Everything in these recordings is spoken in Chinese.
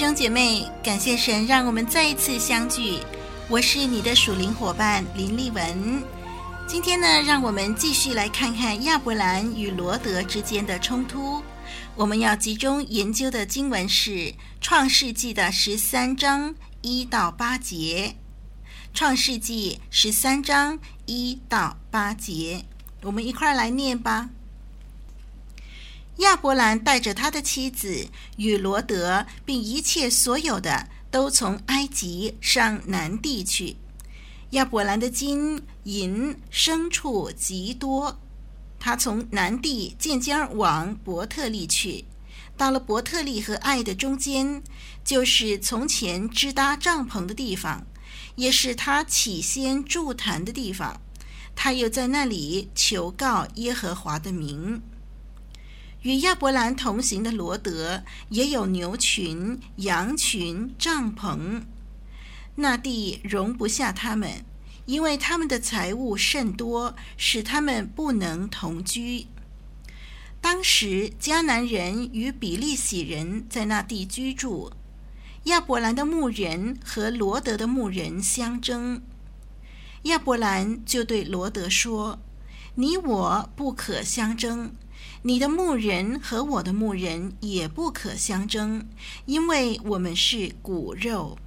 兄姐妹，感谢神让我们再一次相聚。我是你的属灵伙伴林丽文。今天呢，让我们继续来看看亚伯兰与罗德之间的冲突。我们要集中研究的经文是《创世纪》的十三章一到八节。《创世纪》十三章一到八节，我们一块儿来念吧。亚伯兰带着他的妻子与罗德，并一切所有的，都从埃及上南地去。亚伯兰的金银牲畜极多，他从南地渐渐往伯特利去，到了伯特利和爱的中间，就是从前支搭帐篷的地方，也是他起先筑坛的地方。他又在那里求告耶和华的名。与亚伯兰同行的罗德也有牛群、羊群、帐篷，那地容不下他们，因为他们的财物甚多，使他们不能同居。当时迦南人与比利洗人在那地居住，亚伯兰的牧人和罗德的牧人相争，亚伯兰就对罗德说：“你我不可相争。”你的牧人和我的牧人也不可相争，因为我们是骨肉。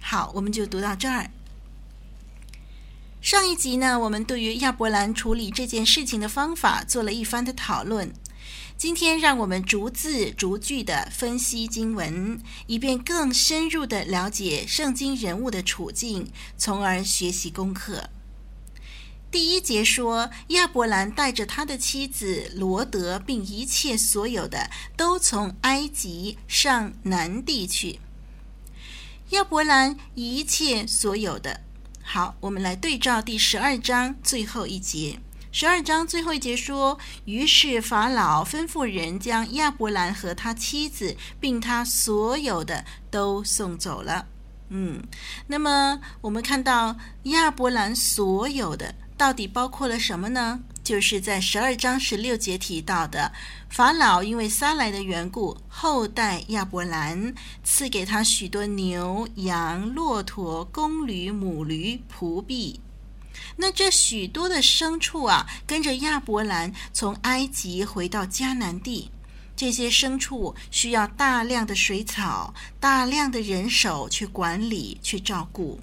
好，我们就读到这儿。上一集呢，我们对于亚伯兰处理这件事情的方法做了一番的讨论。今天，让我们逐字逐句的分析经文，以便更深入的了解圣经人物的处境，从而学习功课。第一节说，亚伯兰带着他的妻子罗德，并一切所有的，都从埃及上南地去。亚伯兰一切所有的，好，我们来对照第十二章最后一节。十二章最后一节说，于是法老吩咐人将亚伯兰和他妻子，并他所有的都送走了。嗯，那么我们看到亚伯兰所有的。到底包括了什么呢？就是在十二章十六节提到的，法老因为撒来的缘故，厚待亚伯兰，赐给他许多牛羊、骆驼、公驴、母驴、仆婢。那这许多的牲畜啊，跟着亚伯兰从埃及回到迦南地，这些牲畜需要大量的水草、大量的人手去管理、去照顾。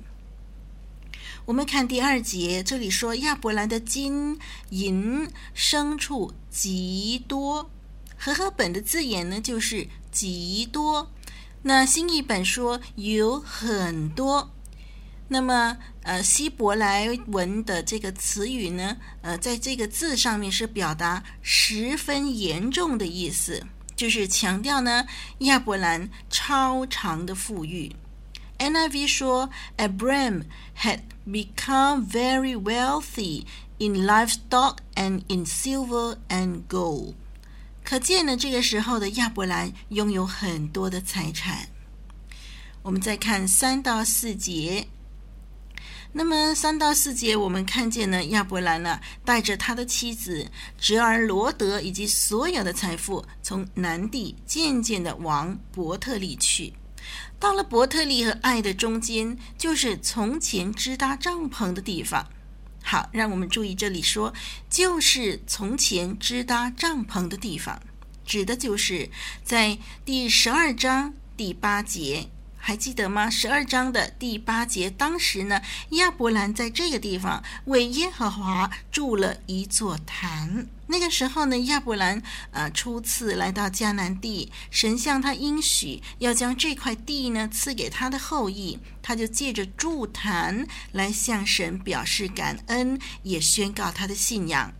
我们看第二节，这里说亚伯兰的金银牲畜极多，和合本的字眼呢就是极多。那新译本说有很多。那么呃希伯来文的这个词语呢，呃在这个字上面是表达十分严重的意思，就是强调呢亚伯兰超常的富裕。NIV 说，Abram had become very wealthy in livestock and in silver and gold。可见呢，这个时候的亚伯兰拥有很多的财产。我们再看三到四节。那么三到四节，我们看见呢，亚伯兰呢带着他的妻子侄儿罗德以及所有的财富，从南地渐渐的往伯特利去。到了伯特利和爱的中间，就是从前支搭帐篷的地方。好，让我们注意这里说，就是从前支搭帐篷的地方，指的就是在第十二章第八节。还记得吗？十二章的第八节，当时呢，亚伯兰在这个地方为耶和华筑了一座坛。那个时候呢，亚伯兰呃初次来到迦南地，神向他应许要将这块地呢赐给他的后裔，他就借着筑坛来向神表示感恩，也宣告他的信仰。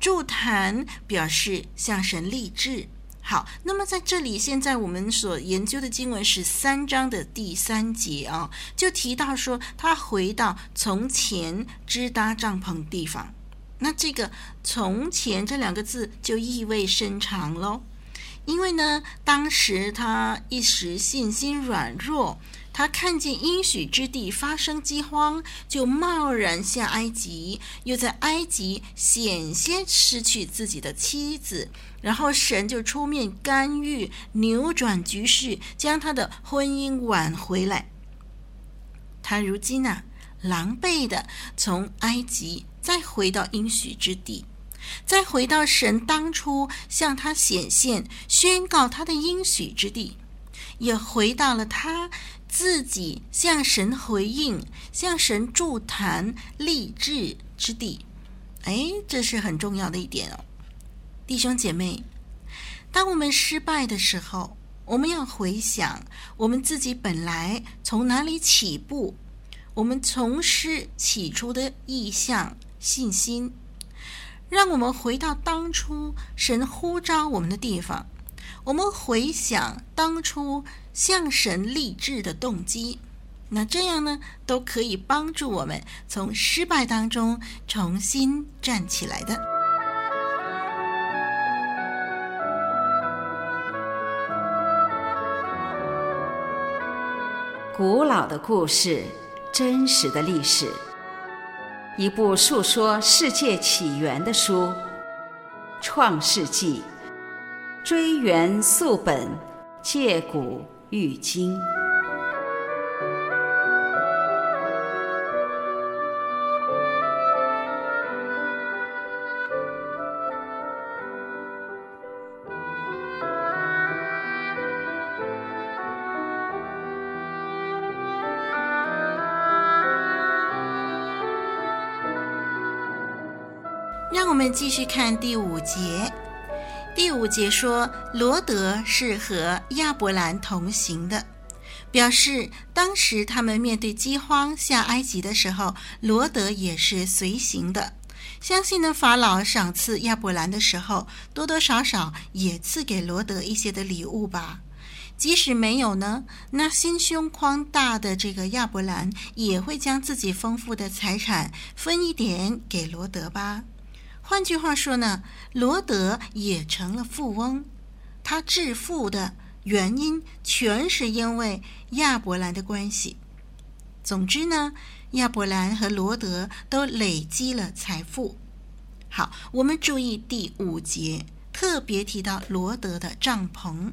筑坛表示向神立志。好，那么在这里，现在我们所研究的经文是三章的第三节啊，就提到说他回到从前支搭帐篷地方。那这个“从前”这两个字就意味深长喽，因为呢，当时他一时信心软弱。他看见应许之地发生饥荒，就贸然下埃及，又在埃及险些失去自己的妻子，然后神就出面干预，扭转局势，将他的婚姻挽回来。他如今啊，狼狈的从埃及再回到应许之地，再回到神当初向他显现、宣告他的应许之地，也回到了他。自己向神回应，向神助谈立志之地，哎，这是很重要的一点哦，弟兄姐妹，当我们失败的时候，我们要回想我们自己本来从哪里起步，我们从师起初的意向、信心，让我们回到当初神呼召我们的地方。我们回想当初向神立志的动机，那这样呢，都可以帮助我们从失败当中重新站起来的。古老的故事，真实的历史，一部述说世界起源的书，《创世纪》。追源溯本，借古喻今。让我们继续看第五节。第五节说，罗德是和亚伯兰同行的，表示当时他们面对饥荒下埃及的时候，罗德也是随行的。相信呢，法老赏赐亚伯兰的时候，多多少少也赐给罗德一些的礼物吧。即使没有呢，那心胸宽大的这个亚伯兰也会将自己丰富的财产分一点给罗德吧。换句话说呢，罗德也成了富翁。他致富的原因全是因为亚伯兰的关系。总之呢，亚伯兰和罗德都累积了财富。好，我们注意第五节，特别提到罗德的帐篷。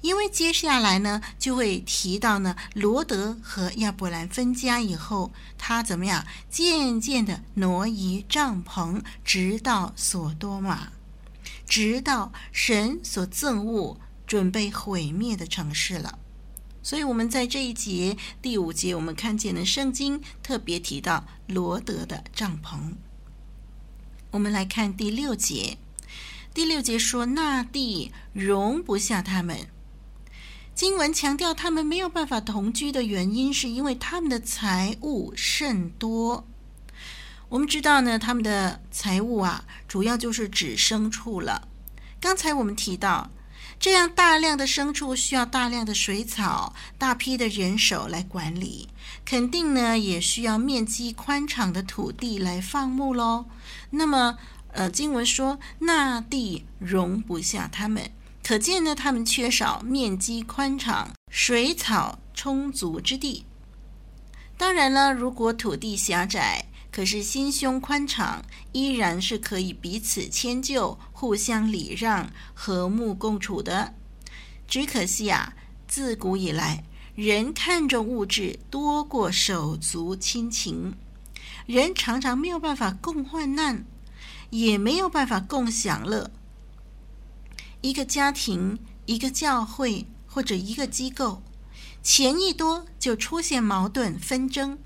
因为接下来呢，就会提到呢，罗德和亚伯兰分家以后，他怎么样？渐渐的挪移帐篷，直到所多玛，直到神所憎恶、准备毁灭的城市了。所以，我们在这一节第五节，我们看见了圣经特别提到罗德的帐篷。我们来看第六节，第六节说：“那地容不下他们。”经文强调，他们没有办法同居的原因，是因为他们的财物甚多。我们知道呢，他们的财物啊，主要就是指牲畜了。刚才我们提到，这样大量的牲畜需要大量的水草、大批的人手来管理，肯定呢也需要面积宽敞的土地来放牧喽。那么，呃，经文说，那地容不下他们。可见呢，他们缺少面积宽敞、水草充足之地。当然了，如果土地狭窄，可是心胸宽敞，依然是可以彼此迁就、互相礼让、和睦共处的。只可惜啊，自古以来，人看重物质多过手足亲情，人常常没有办法共患难，也没有办法共享乐。一个家庭、一个教会或者一个机构，钱一多就出现矛盾纷争，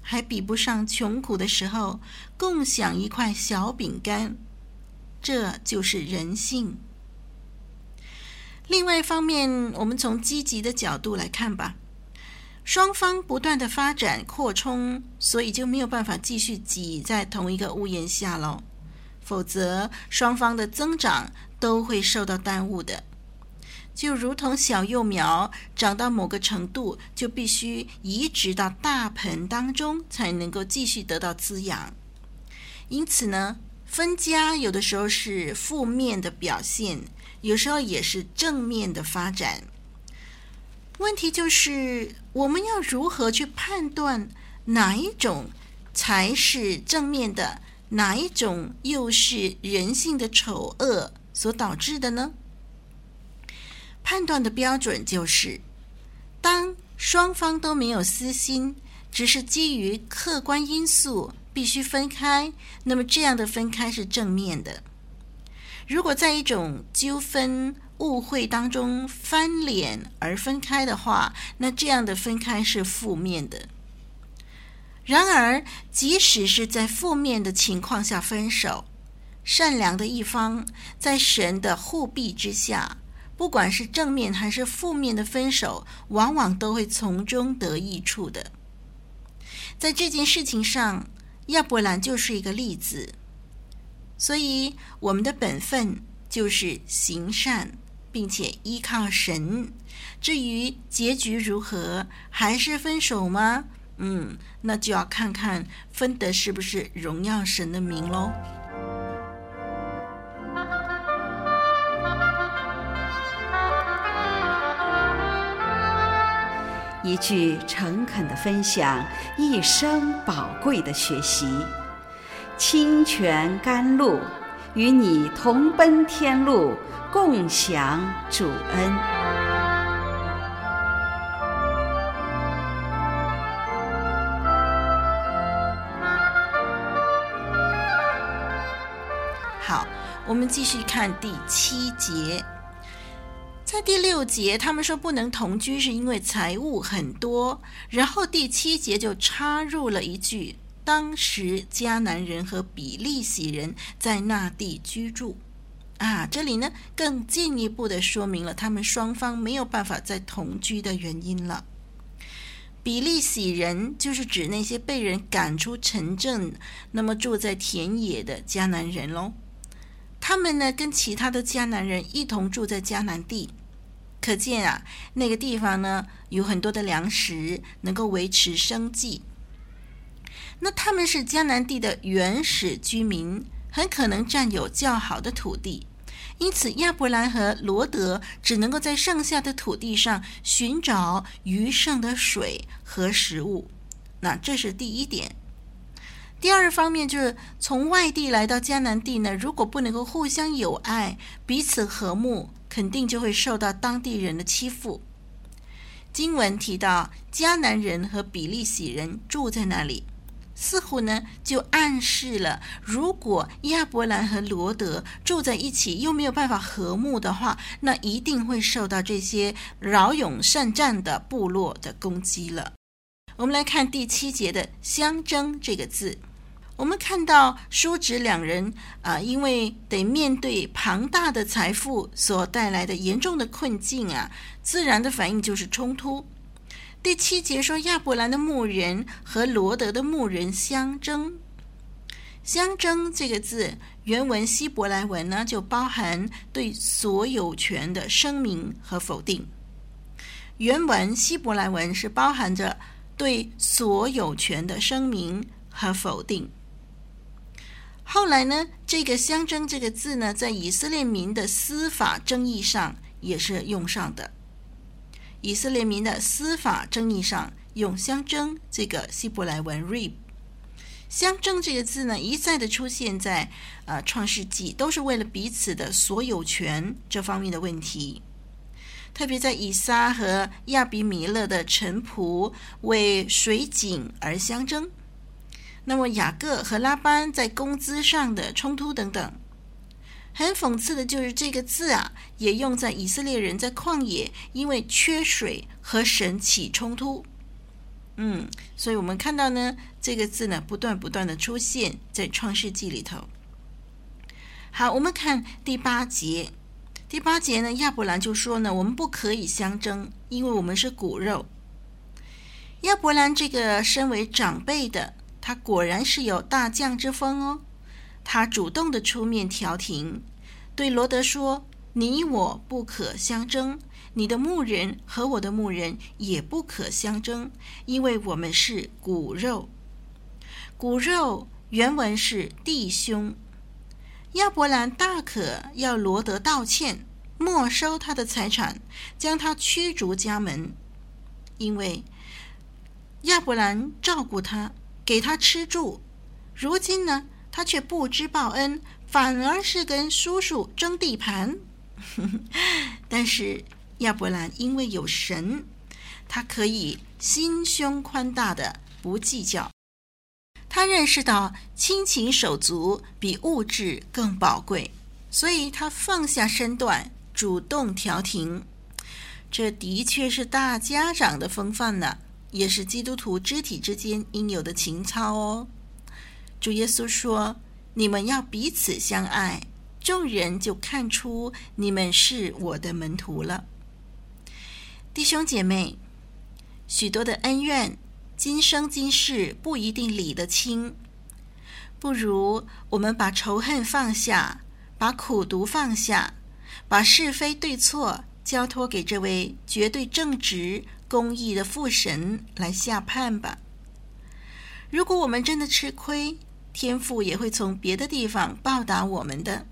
还比不上穷苦的时候共享一块小饼干。这就是人性。另外一方面，我们从积极的角度来看吧，双方不断的发展扩充，所以就没有办法继续挤在同一个屋檐下喽。否则双方的增长都会受到耽误的。就如同小幼苗长到某个程度，就必须移植到大盆当中，才能够继续得到滋养。因此呢，分家有的时候是负面的表现，有时候也是正面的发展。问题就是，我们要如何去判断哪一种才是正面的，哪一种又是人性的丑恶所导致的呢？判断的标准就是，当双方都没有私心，只是基于客观因素必须分开，那么这样的分开是正面的。如果在一种纠纷、误会当中翻脸而分开的话，那这样的分开是负面的。然而，即使是在负面的情况下分手，善良的一方在神的护庇之下，不管是正面还是负面的分手，往往都会从中得益处的。在这件事情上，亚伯兰就是一个例子。所以，我们的本分就是行善，并且依靠神。至于结局如何，还是分手吗？嗯，那就要看看分的是不是荣耀神的名喽。一句诚恳的分享，一生宝贵的学习。清泉甘露，与你同奔天路，共享主恩。我们继续看第七节。在第六节，他们说不能同居，是因为财物很多。然后第七节就插入了一句：当时迦南人和比利洗人在那地居住。啊，这里呢更进一步的说明了他们双方没有办法再同居的原因了。比利洗人就是指那些被人赶出城镇，那么住在田野的迦南人喽。他们呢跟其他的迦南人一同住在迦南地。可见啊，那个地方呢有很多的粮食，能够维持生计。那他们是迦南地的原始居民，很可能占有较好的土地，因此亚伯兰和罗德只能够在剩下的土地上寻找余剩的水和食物。那这是第一点。第二方面就是从外地来到迦南地呢，如果不能够互相友爱，彼此和睦。肯定就会受到当地人的欺负。经文提到迦南人和比利洗人住在那里，似乎呢就暗示了，如果亚伯兰和罗德住在一起又没有办法和睦的话，那一定会受到这些骁勇善战的部落的攻击了。我们来看第七节的“相争”这个字。我们看到叔侄两人啊、因为得面对庞大的财富所带来的严重的困境啊，自然的反应就是冲突。第七节说亚伯兰的牧人和罗德的牧人相争，相争这个字原文希伯来文呢，就包含对所有权的声明和否定。原文希伯来文是包含着对所有权的声明和否定。后来呢，这个“相争”这个字呢，在以色列民的司法争议上也是用上的。以色列民的司法争议上用“相争”这个希伯来文 “rib”。相争这个字呢，一再的出现在呃创世纪，都是为了彼此的所有权这方面的问题。特别在以撒和亚比米勒的臣仆为水井而相争。那么雅各和拉班在工资上的冲突等等，很讽刺的就是这个字啊，也用在以色列人在旷野因为缺水和神起冲突。嗯，所以我们看到呢，这个字呢不断不断的出现在创世纪里头。好，我们看第八节，第八节呢，亚伯兰就说呢，我们不可以相争，因为我们是骨肉。亚伯兰这个身为长辈的。他果然是有大将之风哦，他主动的出面调停，对罗德说：“你我不可相争，你的牧人和我的牧人也不可相争，因为我们是骨肉。骨肉原文是弟兄。亚伯兰大可要罗德道歉，没收他的财产，将他驱逐家门，因为亚伯兰照顾他，给他吃住。如今呢？”他却不知报恩，反而是跟叔叔争地盘。但是亚伯兰因为有神，他可以心胸宽大的不计较。他认识到亲情手足比物质更宝贵，所以他放下身段，主动调停。这的确是大家长的风范呢，也是基督徒肢体之间应有的情操哦。主耶稣说：“你们要彼此相爱，众人就看出你们是我的门徒了。”弟兄姐妹，许多的恩怨，今生今世不一定理得清，不如我们把仇恨放下，把苦毒放下，把是非对错交托给这位绝对正直、公义的父神来下判吧。如果我们真的吃亏，天父也会从别的地方报答我们的。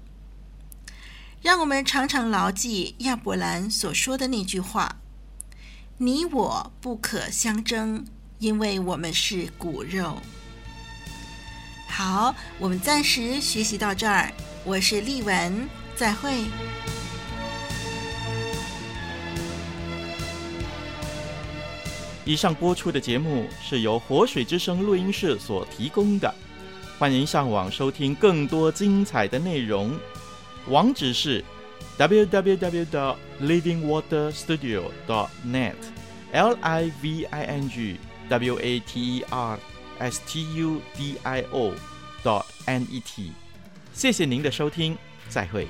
让我们常常牢记亚伯兰所说的那句话：“你我不可相争，因为我们是骨肉。”好，我们暂时学习到这儿。我是丽文，再会。以上播出的节目是由活水之声录音室所提供的。欢迎上网收听更多精彩的内容，网址是 www.livingwaterstudio.net，l i v i n g w a t e r s t u d i o. dot n e t。谢谢您的收听，再会。